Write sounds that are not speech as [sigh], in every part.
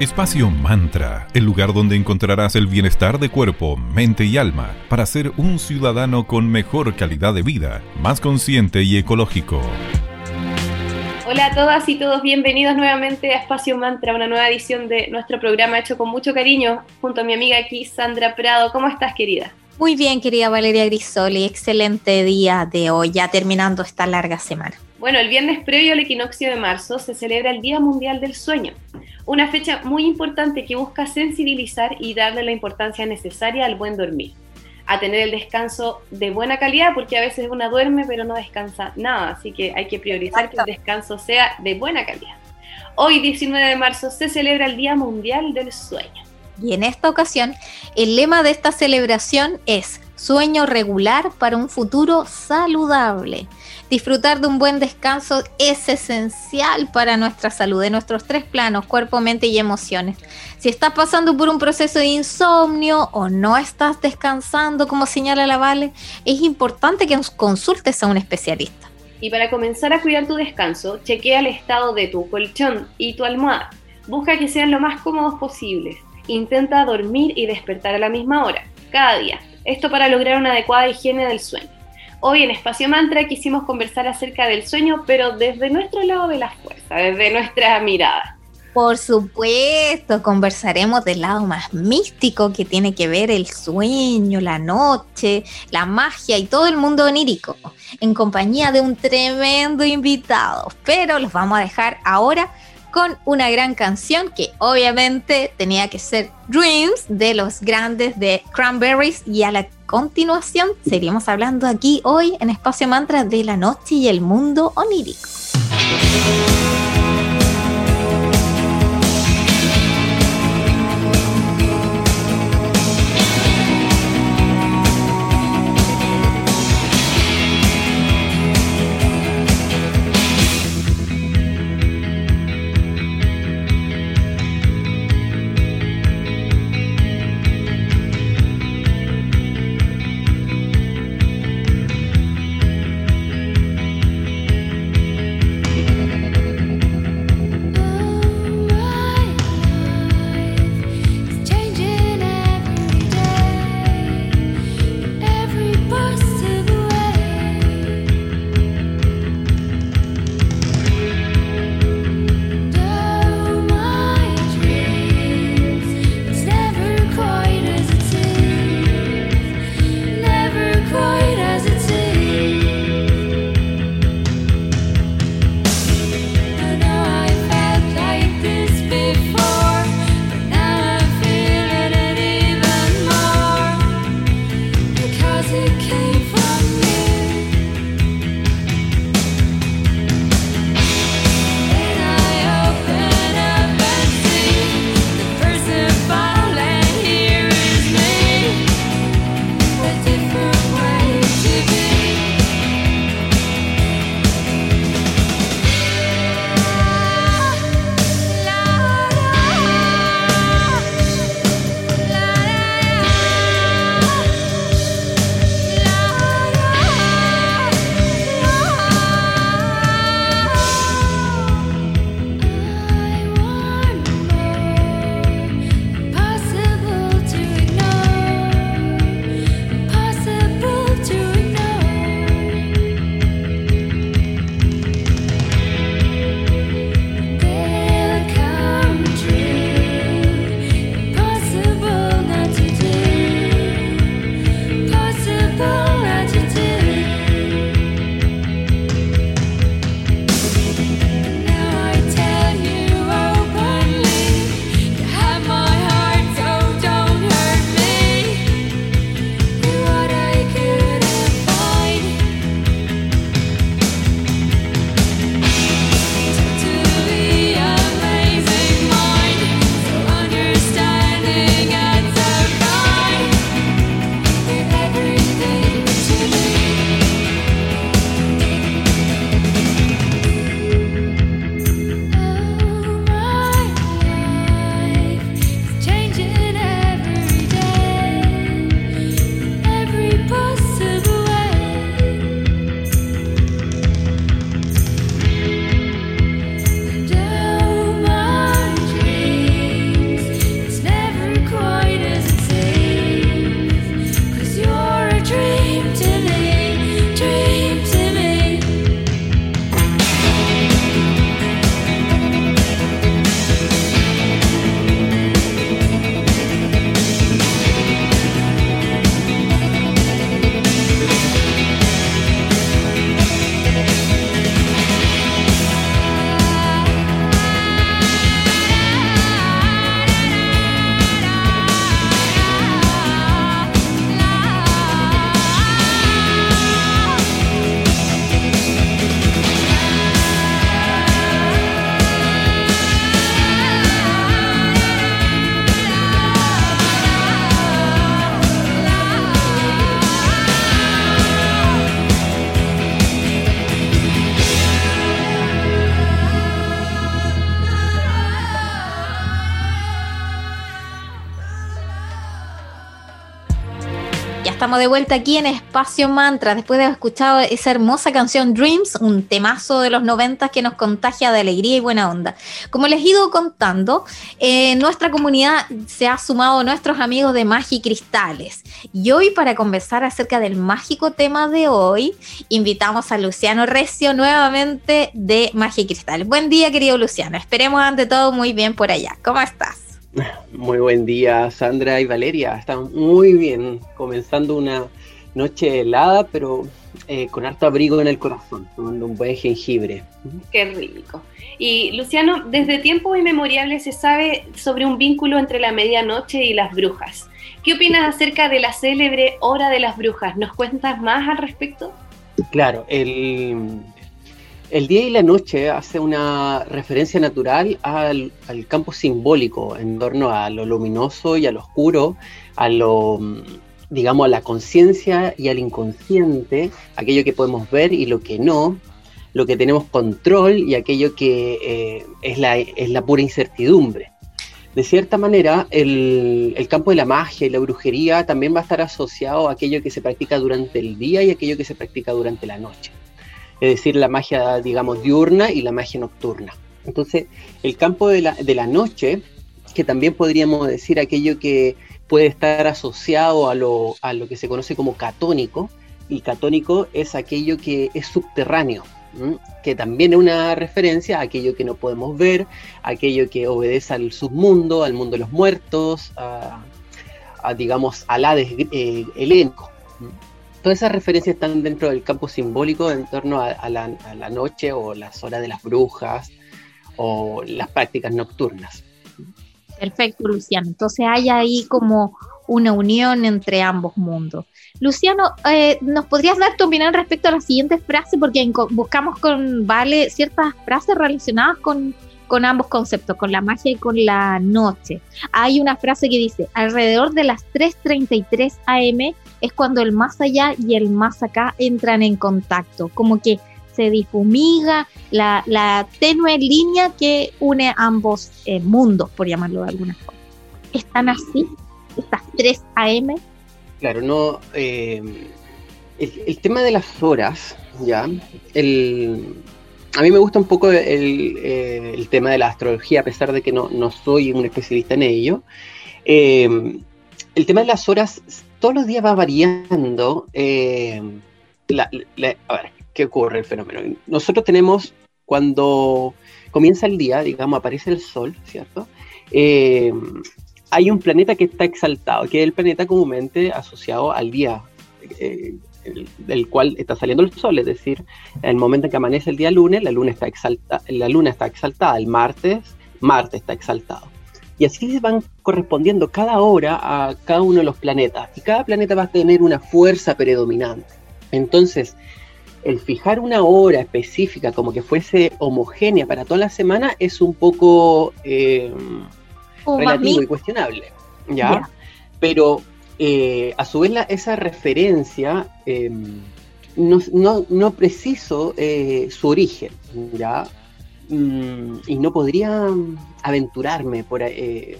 Espacio Mantra, el lugar donde encontrarás el bienestar de cuerpo, mente y alma para ser un ciudadano con mejor calidad de vida, más consciente y ecológico. Hola a todas y todos, bienvenidos nuevamente a Espacio Mantra, una nueva edición de nuestro programa hecho con mucho cariño junto a mi amiga aquí, Sandra Prado. ¿Cómo estás, querida? Muy bien, querida Valeria Grisoli, excelente día de hoy, ya terminando esta larga semana. Bueno, el viernes previo al equinoccio de marzo se celebra el Día Mundial del Sueño, una fecha muy importante que busca sensibilizar y darle la importancia necesaria al buen dormir, a tener el descanso de buena calidad, porque a veces una duerme pero no descansa nada, así que hay que priorizar que el descanso sea de buena calidad. Hoy, 19 de marzo, se celebra el Día Mundial del Sueño. Y en esta ocasión, el lema de esta celebración es sueño regular para un futuro saludable. Disfrutar de un buen descanso es esencial para nuestra salud, de nuestros tres planos, cuerpo, mente y emociones. Si estás pasando por un proceso de insomnio o no estás descansando, como señala la Vale, es importante que consultes a un especialista. Y para comenzar a cuidar tu descanso, chequea el estado de tu colchón y tu almohada. Busca que sean lo más cómodos posibles. Intenta dormir y despertar a la misma hora, cada día. Esto para lograr una adecuada higiene del sueño. Hoy en Espacio Mantra quisimos conversar acerca del sueño, pero desde nuestro lado de la fuerza, desde nuestra mirada. Por supuesto, conversaremos del lado más místico que tiene que ver el sueño, la noche, la magia y todo el mundo onírico, en compañía de un tremendo invitado. Pero los vamos a dejar ahora con una gran canción que obviamente tenía que ser Dreams de los grandes de Cranberries y a la continuación seguiremos hablando aquí hoy en Espacio Mantra de la noche y el mundo onírico. De vuelta aquí en Espacio Mantra, después de haber escuchado esa hermosa canción Dreams, un temazo de los noventas que nos contagia de alegría y buena onda. Como les he ido contando, en nuestra comunidad se ha sumado nuestros amigos de Magia y Cristales. Y hoy, para conversar acerca del mágico tema de hoy, invitamos a Luciano Recio nuevamente de Magia y Cristales. Buen día, querido Luciano. Esperemos ante todo muy bien por allá. ¿Cómo estás? Muy buen día, Sandra y Valeria. Están muy bien, comenzando una noche helada, pero eh, con harto abrigo en el corazón, tomando un buen jengibre. Qué rico. Y Luciano, desde tiempos inmemoriales se sabe sobre un vínculo entre la medianoche y las brujas. ¿Qué opinas acerca de la célebre Hora de las Brujas? ¿Nos cuentas más al respecto? Claro, el, el día y la noche hace una referencia natural al, campo simbólico en torno a lo luminoso y a lo oscuro, a lo, digamos, a la conciencia y al inconsciente, aquello que podemos ver y lo que no, lo que tenemos control y aquello que eh, es, la, es la pura incertidumbre. De cierta manera, el, el, campo de la magia y la brujería también va a estar asociado a aquello que se practica durante el día y aquello que se practica durante la noche es decir, la magia, digamos, diurna y la magia nocturna. Entonces, el campo de la, de la noche, que también podríamos decir aquello que puede estar asociado a lo, a lo que se conoce como catónico, y catónico es aquello que es subterráneo, que también es una referencia a aquello que no podemos ver, aquello que obedece al submundo, al mundo de los muertos, a, digamos, al Hades eh, helénico todas esas referencias están dentro del campo simbólico en torno a, la, noche o las horas de las brujas o las prácticas nocturnas. Perfecto, Luciano. Entonces hay ahí como una unión entre ambos mundos. Luciano, eh, ¿nos podrías dar tu opinión respecto a la siguiente frase? Porque buscamos con Vale ciertas frases relacionadas con, con ambos conceptos, con la magia y con la noche. Hay una frase que dice, alrededor de las 3.33 am es cuando el más allá y el más acá entran en contacto, como que se difumiga la, tenue línea que une ambos eh, mundos, por llamarlo de alguna forma. ¿Están así? ¿Estas 3 AM? Claro, no. Eh, el, tema de las horas, ¿ya? El, a mí me gusta un poco el, eh, el, tema de la astrología, a pesar de que no, no soy un especialista en ello. el tema de las horas todos los días va variando. Eh, a ver, ¿qué ocurre el fenómeno? Nosotros tenemos, cuando comienza el día, digamos, aparece el sol, ¿cierto? Eh, hay un planeta que está exaltado, que es el planeta comúnmente asociado al día eh, del cual está saliendo el sol, es decir, en el momento en que amanece el día lunes, la luna está, exalta, la luna está exaltada, el martes, Marte está exaltado. Y así se van correspondiendo cada hora a cada uno de los planetas. Y cada planeta va a tener una fuerza predominante. Entonces, el fijar una hora específica como que fuese homogénea para toda la semana es un poco eh, relativo y cuestionable. ¿ya? Pero eh, a su vez esa referencia em, no, preciso eh, su origen. ¿ya? Mm, y no podría aventurarme por eh,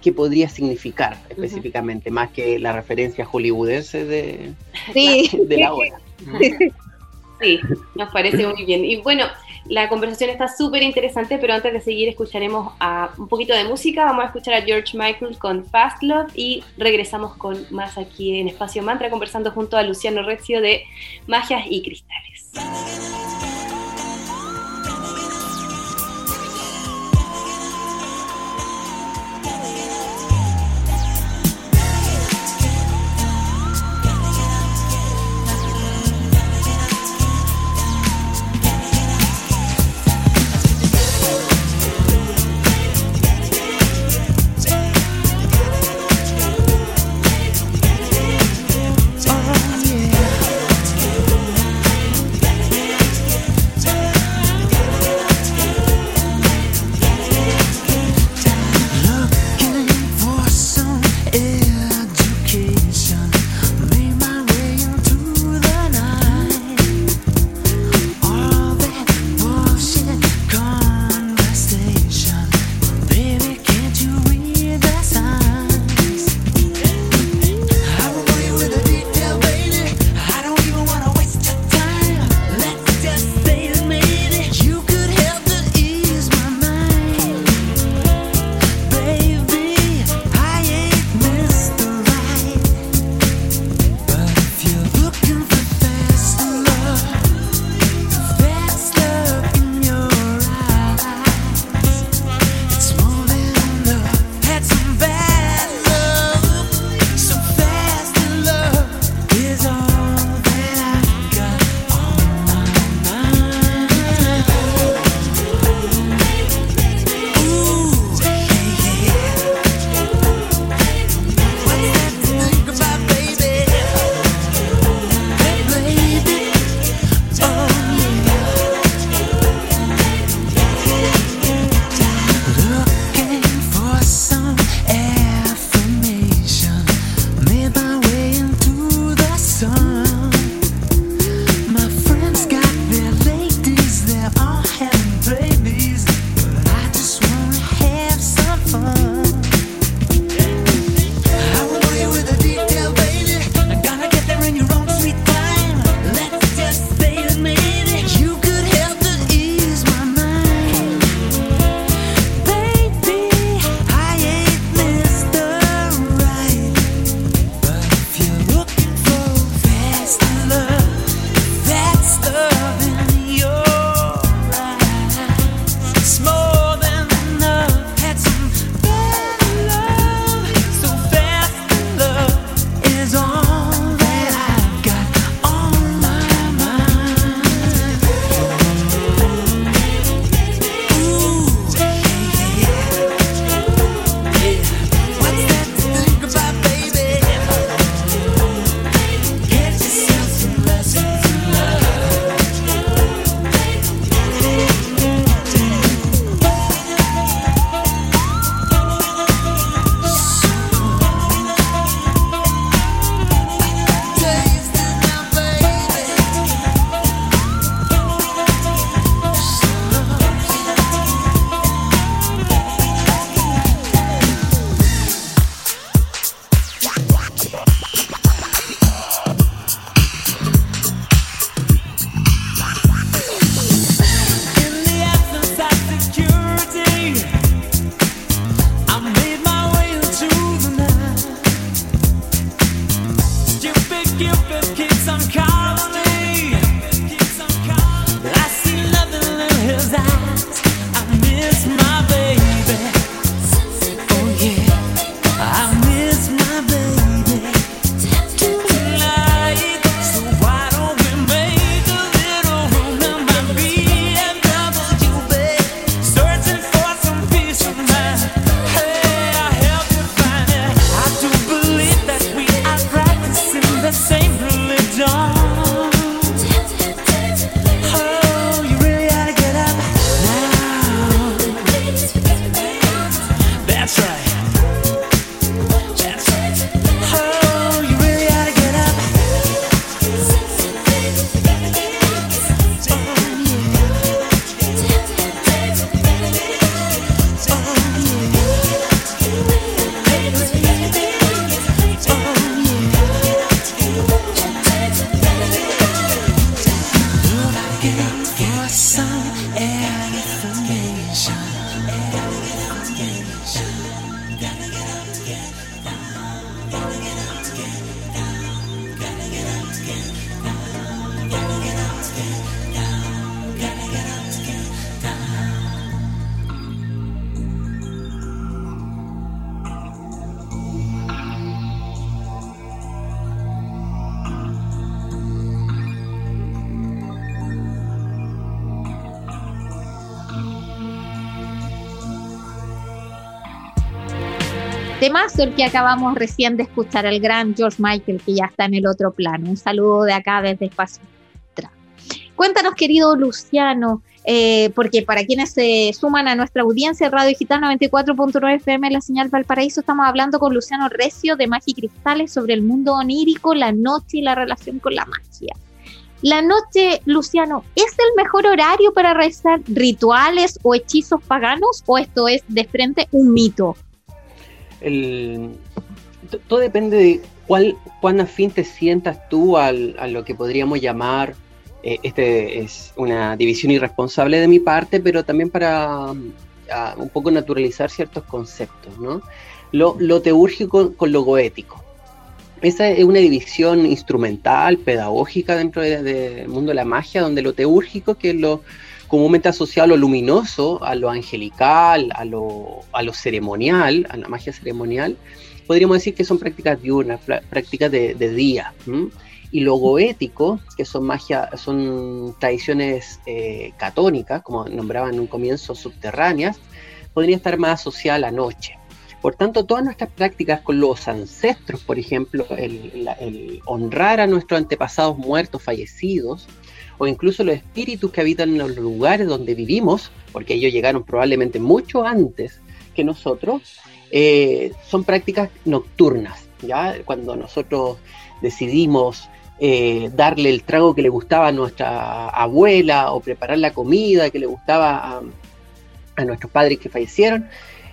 qué podría significar específicamente, más que la referencia hollywoodense de, de la hora. Sí, [laughs] nos parece muy bien. Y bueno, la conversación está súper interesante, pero antes de seguir escucharemos a un poquito de música. Vamos a escuchar a George Michael con Fast Love y regresamos con más aquí en Espacio Mantra conversando junto a Luciano Rezio de Magias y Cristales. Temazo el que acabamos recién de escuchar, el gran George Michael, que ya está en el otro plano. Un saludo de acá desde Espacio. Cuéntanos, querido Luciano, eh, porque para quienes se suman a nuestra audiencia, Radio Digital 94.9 FM, la señal Valparaíso, estamos hablando con Luciano Recio de Magia y Cristales sobre el mundo onírico, la noche y la relación con la magia. La noche, Luciano, ¿es el mejor horario para realizar rituales o hechizos paganos o esto es de frente un mito? Todo depende de cuál, cuán afín te sientas tú a lo que podríamos llamar, eh, este es una división irresponsable de mi parte, pero también para un poco naturalizar ciertos conceptos, ¿no? Lo, lo teúrgico con lo goético. Esa es una división instrumental, pedagógica dentro del mundo de la magia, donde lo teúrgico, que es lo comúnmente asociado a lo luminoso, a lo angelical, a lo, a lo ceremonial, a la magia ceremonial, podríamos decir que son prácticas diurnas, prácticas de, día. Y lo goético, que son magia, son tradiciones eh, catónicas, como nombraban en un comienzo, subterráneas, podría estar más asociada a la noche. Por tanto, todas nuestras prácticas con los ancestros, por ejemplo, el honrar a nuestros antepasados muertos, fallecidos, o incluso los espíritus que habitan en los lugares donde vivimos, porque ellos llegaron probablemente mucho antes que nosotros, eh, son prácticas nocturnas. ¿ya? Cuando nosotros decidimos eh, darle el trago que le gustaba a nuestra abuela o preparar la comida que le gustaba a nuestros padres que fallecieron,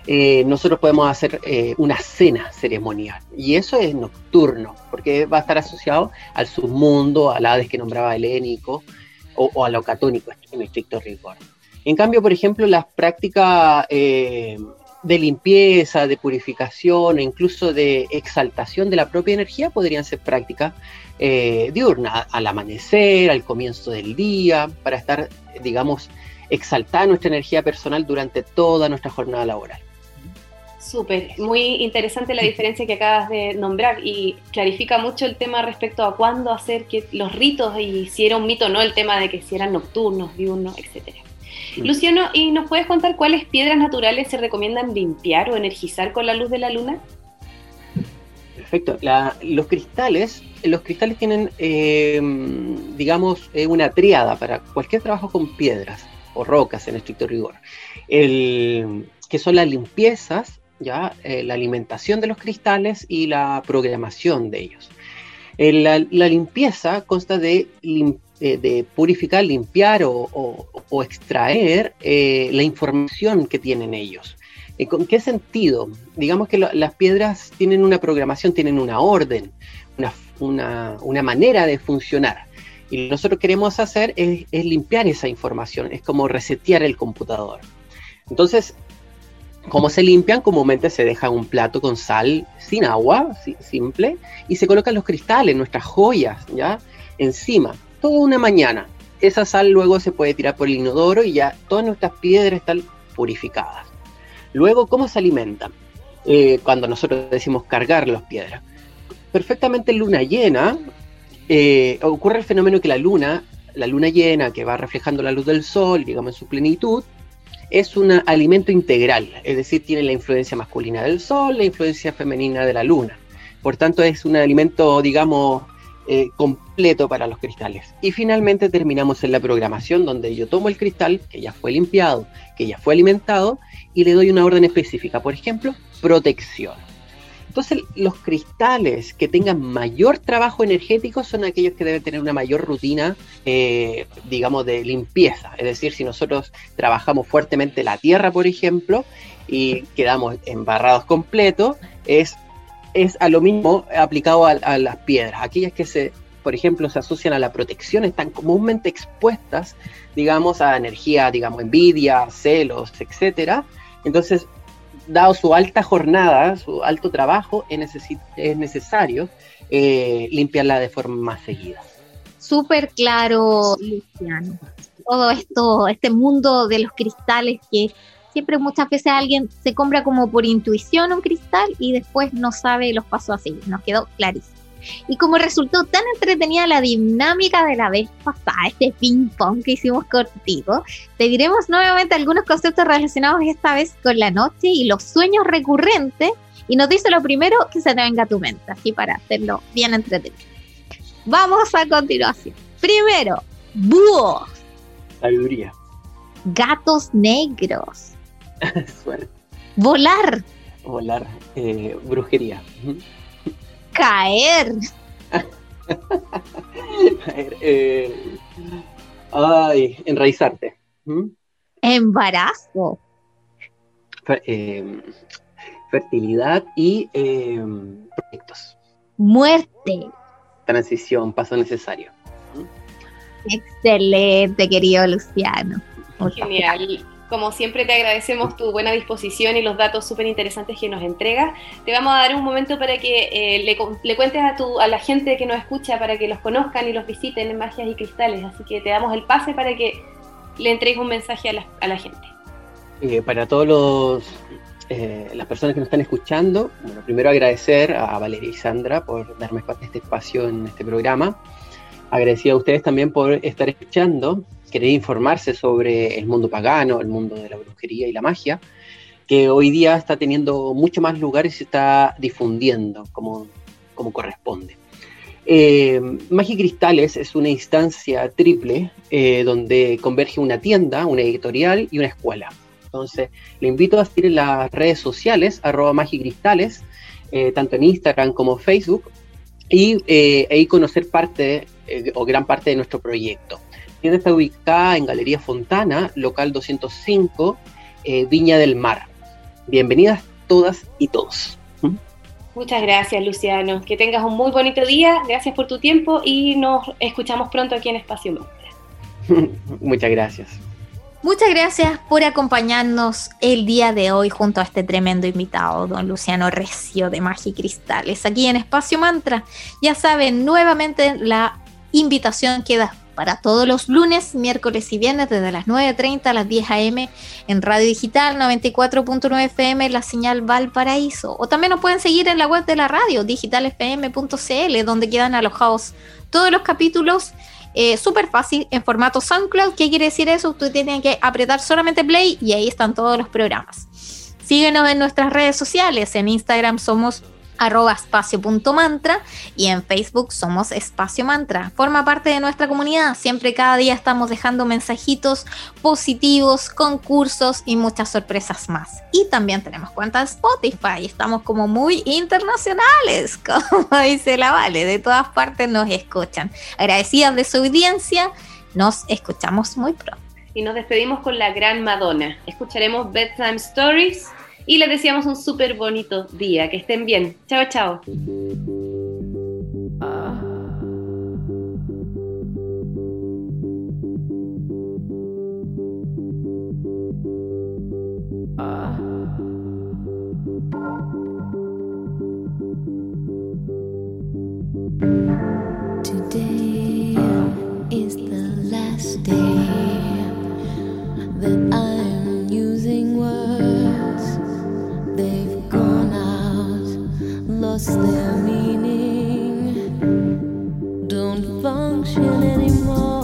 eh, nosotros podemos hacer una cena ceremonial. Y eso es nocturno, porque va a estar asociado al submundo, al Hades que nombraba helénico, o, a lo catónico en estricto rigor. En cambio, por ejemplo, las prácticas eh, de limpieza, de purificación incluso de exaltación de la propia energía podrían ser prácticas diurnas, al amanecer, al comienzo del día, para estar, digamos, exaltar nuestra energía personal durante toda nuestra jornada laboral. Súper, muy interesante la diferencia que acabas de nombrar y clarifica mucho el tema respecto a cuándo hacer que los ritos y si era un mito o no el tema de que si eran nocturnos, diurnos, etc. Mm. Luciano, ¿y nos puedes contar cuáles piedras naturales se recomiendan limpiar o energizar con la luz de la luna? Perfecto. los cristales, los cristales tienen, eh, digamos, eh, una triada para cualquier trabajo con piedras o rocas en estricto rigor, el, que son las limpiezas, ¿ya? Eh, la alimentación de los cristales y la programación de ellos. Eh, la, limpieza consta de, eh, de purificar, limpiar o, extraer la información que tienen ellos. ¿Con qué sentido? Digamos que las piedras tienen una programación, tienen una orden, una, una, manera de funcionar. Y lo que nosotros queremos hacer es, es, limpiar esa información, es como resetear el computador. Entonces, ¿Cómo se limpian? Comúnmente se deja un plato con sal sin agua, simple, y se colocan los cristales, nuestras joyas, ¿ya? Encima, toda una mañana. Esa sal luego se puede tirar por el inodoro y ya todas nuestras piedras están purificadas. Luego, ¿cómo se alimentan? Eh, cuando nosotros decimos cargar las piedras. Perfectamente en luna llena, eh, ocurre el fenómeno que la luna, la luna llena que va reflejando la luz del sol, digamos en su plenitud, es un alimento integral, es decir, tiene la influencia masculina del sol, la influencia femenina de la luna. Por tanto, es un alimento, digamos, eh, completo para los cristales. Y finalmente terminamos en la programación donde yo tomo el cristal, que ya fue limpiado, que ya fue alimentado, y le doy una orden específica, por ejemplo, protección. Entonces, los cristales que tengan mayor trabajo energético son aquellos que deben tener una mayor rutina, eh, digamos, de limpieza. Es decir, si nosotros trabajamos fuertemente la tierra, por ejemplo, y quedamos embarrados completos, es, es a lo mismo aplicado a, a las piedras. Aquellas que se por ejemplo, se asocian a la protección, están comúnmente expuestas, digamos, a energía, digamos, envidia, celos, etcétera, Entonces, dado su alta jornada, su alto trabajo, es, necesario eh, limpiarla de forma más seguida. Súper claro, Luciano. Todo esto, este mundo de los cristales que siempre muchas veces alguien se compra como por intuición un cristal y después no sabe los pasos a seguir. Nos quedó clarísimo. Y como resultó tan entretenida la dinámica de la vez pasada, este ping pong que hicimos contigo, te diremos nuevamente algunos conceptos relacionados esta vez con la noche y los sueños recurrentes. Y nos dice lo primero que se te venga a tu mente, así para hacerlo bien entretenido. Vamos a continuación. Primero, búhos. Sabiduría. Gatos negros. [laughs] Suerte. Volar. Volar. Eh, brujería caer. eh, ay, enraizarte. ¿Mm? Embarazo. Em, fertilidad y em, proyectos. Muerte. Transición, paso necesario. Excelente, querido Luciano. Genial. Como siempre te agradecemos tu buena disposición y los datos súper interesantes que nos entregas. Te vamos a dar un momento para que eh, le, cuentes a, tu, a la gente que nos escucha para que los conozcan y los visiten en Magias y Cristales. Así que te damos el pase para que le entregues un mensaje a la, gente. Eh, para todos eh, las personas que nos están escuchando, bueno, primero agradecer a Valeria y Sandra por darme este espacio en este programa. Agradecido a ustedes también por estar escuchando querer informarse sobre el mundo pagano, el mundo de la brujería y la magia, que hoy día está teniendo mucho más lugares y se está difundiendo como, corresponde. Eh, Magia y Cristales es una instancia triple eh, donde converge una tienda, una editorial y una escuela. Entonces, le invito a seguir en las redes sociales, arroba magicristales, eh, tanto en Instagram como Facebook, y eh, ahí conocer parte o gran parte de nuestro proyecto tienda está ubicada en Galería Fontana, local 205, eh, Viña del Mar. Bienvenidas todas y todos. ¿Mm? Muchas gracias, Luciano. Que tengas un muy bonito día. Gracias por tu tiempo y nos escuchamos pronto aquí en Espacio Mantra. [laughs] Muchas gracias. Muchas gracias por acompañarnos el día de hoy junto a este tremendo invitado, don Luciano Recio de Magia y Cristales, aquí en Espacio Mantra. Ya saben, nuevamente la invitación queda para todos los lunes, miércoles y viernes desde las 9.30 a las 10 a.m. en Radio Digital 94.9 FM, la señal Valparaíso. O también nos pueden seguir en la web de la radio, digitalfm.cl, donde quedan alojados todos los capítulos. Eh, Súper fácil en formato SoundCloud. ¿Qué quiere decir eso? Usted tiene que apretar solamente play y ahí están todos los programas. Síguenos en nuestras redes sociales. En Instagram somos arroba espacio.mantra y en Facebook somos Espacio Mantra. Forma parte de nuestra comunidad. Siempre cada día estamos dejando mensajitos positivos, concursos y muchas sorpresas más. Y también tenemos cuenta de Spotify. Estamos como muy internacionales, [laughs] como dice la Vale. De todas partes nos escuchan. Agradecidas de su audiencia. Nos escuchamos muy pronto. Y nos despedimos con la gran Madonna. Escucharemos Bedtime Stories y les deseamos un súper bonito día. Que estén bien. Chao, chao. Today is the last day that I'm lost their meaning, don't function anymore.